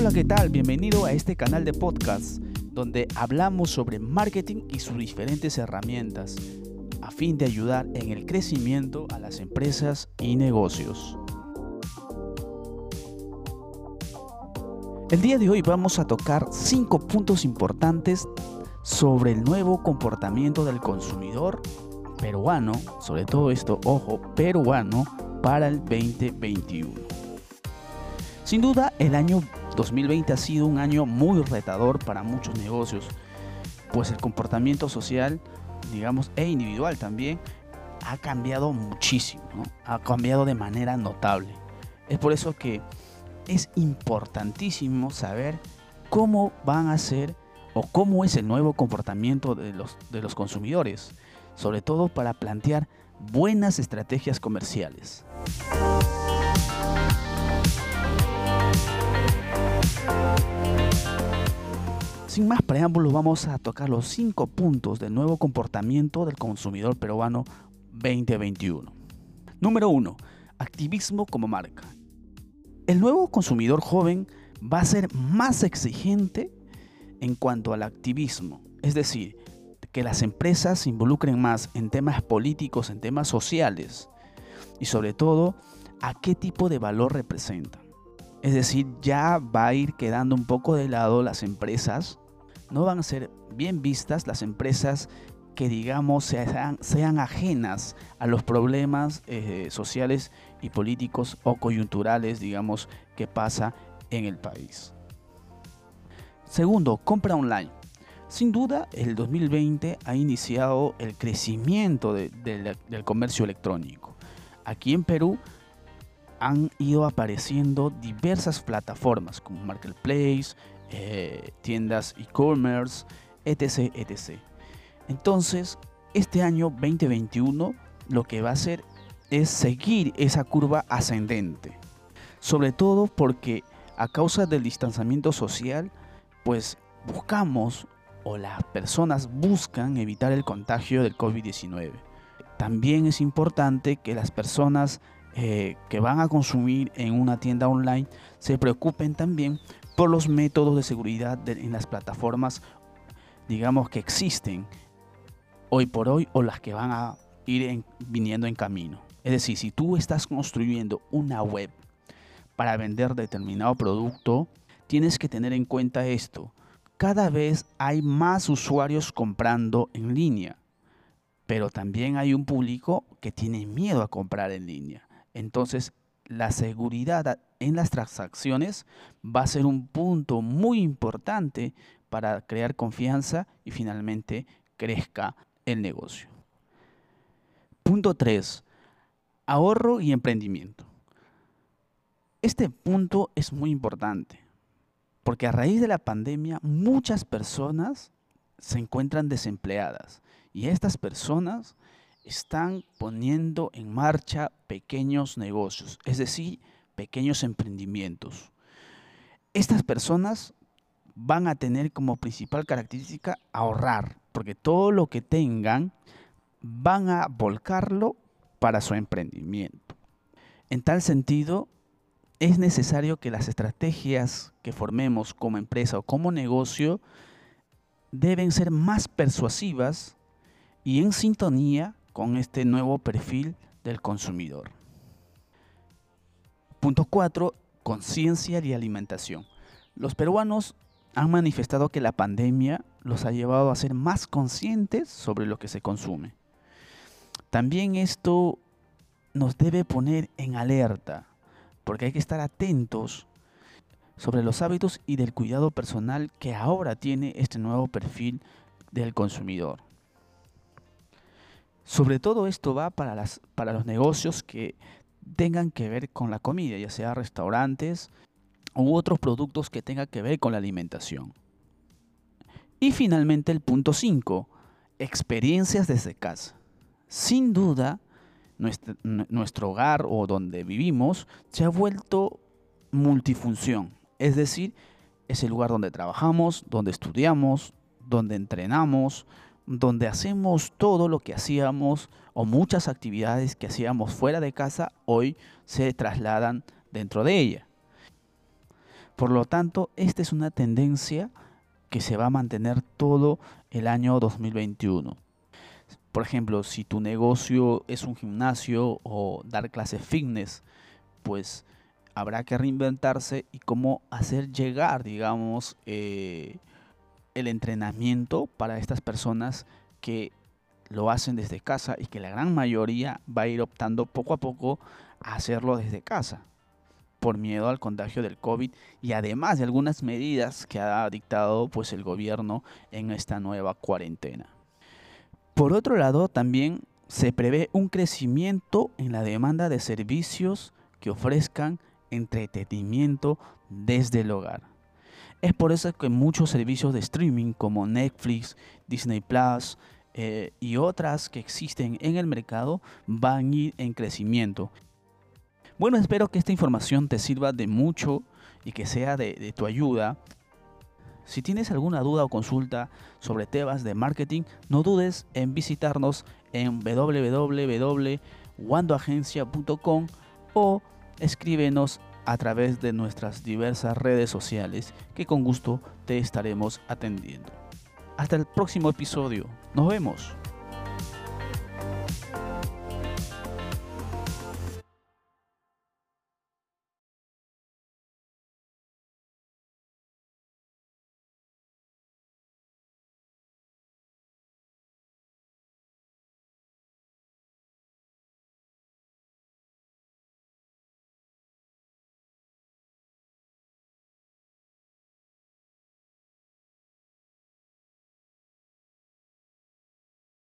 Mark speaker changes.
Speaker 1: Hola, ¿qué tal? Bienvenido a este canal de podcast donde hablamos sobre marketing y sus diferentes herramientas a fin de ayudar en el crecimiento a las empresas y negocios. El día de hoy vamos a tocar cinco puntos importantes sobre el nuevo comportamiento del consumidor peruano, sobre todo esto, ojo, peruano, para el 2021. Sin duda, el año 2020 ha sido un año muy retador para muchos negocios, pues el comportamiento social, digamos, e individual también, ha cambiado muchísimo, ha cambiado de manera notable. Es por eso que es importantísimo saber cómo van a ser o cómo es el nuevo comportamiento de los, de los consumidores, sobre todo para plantear buenas estrategias comerciales. Sin más preámbulos, vamos a tocar los cinco puntos del nuevo comportamiento del consumidor peruano 2021. Número 1. Activismo como marca. El nuevo consumidor joven va a ser más exigente en cuanto al activismo, es decir, que las empresas se involucren más en temas políticos, en temas sociales y sobre todo a qué tipo de valor representan. Es decir, ya va a ir quedando un poco de lado las empresas, no van a ser bien vistas las empresas que digamos sean, sean ajenas a los problemas eh, sociales y políticos o coyunturales, digamos, que pasa en el país. Segundo, compra online. Sin duda, el 2020 ha iniciado el crecimiento del comercio electrónico. Aquí en Perú han ido apareciendo diversas plataformas como Marketplace, eh, tiendas e-commerce, etc, etc. Entonces, este año 2021 lo que va a hacer es seguir esa curva ascendente. Sobre todo porque a causa del distanciamiento social, pues buscamos o las personas buscan evitar el contagio del COVID-19. También es importante que las personas eh, que van a consumir en una tienda online se preocupen también por los métodos de seguridad en las plataformas, digamos que existen hoy por hoy o las que van a ir viniendo en camino. Es decir, si tú estás construyendo una web para vender determinado producto, tienes que tener en cuenta esto cada vez hay más usuarios comprando en línea, pero también hay un público que tiene miedo a comprar en línea. Entonces, la seguridad en las transacciones va a ser un punto muy importante para crear confianza y finalmente crezca el negocio. Punto 3. Ahorro y emprendimiento. Este punto es muy importante porque a raíz de la pandemia muchas personas se encuentran desempleadas y estas personas están poniendo en marcha pequeños negocios, es decir, pequeños emprendimientos. Estas personas van a tener como principal característica ahorrar, porque todo lo que tengan van a volcarlo para su emprendimiento. En tal sentido, es necesario que las estrategias que formemos como empresa o como negocio deben ser más persuasivas y en sintonía con este nuevo perfil del consumidor. Punto 4. Conciencia y alimentación. Los peruanos han manifestado que la pandemia los ha llevado a ser más conscientes sobre lo que se consume. También esto nos debe poner en alerta porque hay que estar atentos sobre los hábitos y del cuidado personal que ahora tiene este nuevo perfil del consumidor. Sobre todo esto va para, las, para los negocios que tengan que ver con la comida, ya sea restaurantes u otros productos que tengan que ver con la alimentación. Y finalmente el punto 5, experiencias desde casa. Sin duda, nuestro, hogar o donde vivimos se ha vuelto multifunción. Es decir, es el lugar donde trabajamos, donde estudiamos, donde entrenamos, donde hacemos todo lo que hacíamos o muchas actividades que hacíamos fuera de casa hoy se trasladan dentro de ella. Por lo tanto, esta es una tendencia que se va a mantener todo el año 2021. Por ejemplo, si tu negocio es un gimnasio o dar clases fitness, pues habrá que reinventarse y cómo hacer llegar, digamos, eh, el entrenamiento para estas personas que lo hacen desde casa y que la gran mayoría va a ir optando poco a poco a hacerlo desde casa por miedo al contagio del COVID y además de algunas medidas que ha dictado pues el gobierno en esta nueva cuarentena. Por otro lado, también se prevé un crecimiento en la demanda de servicios que ofrezcan entretenimiento desde el hogar. Es por eso que muchos servicios de streaming como Netflix, Disney Plus eh, y otras que existen en el mercado van a ir en crecimiento bueno, espero que esta información te sirva de mucho y que sea de, tu ayuda. Si tienes alguna duda o consulta sobre temas de marketing, no dudes en visitarnos en www.wandoagencia.com o escríbenos a través de nuestras diversas redes sociales que con gusto te estaremos atendiendo. Hasta el próximo episodio. Nos vemos.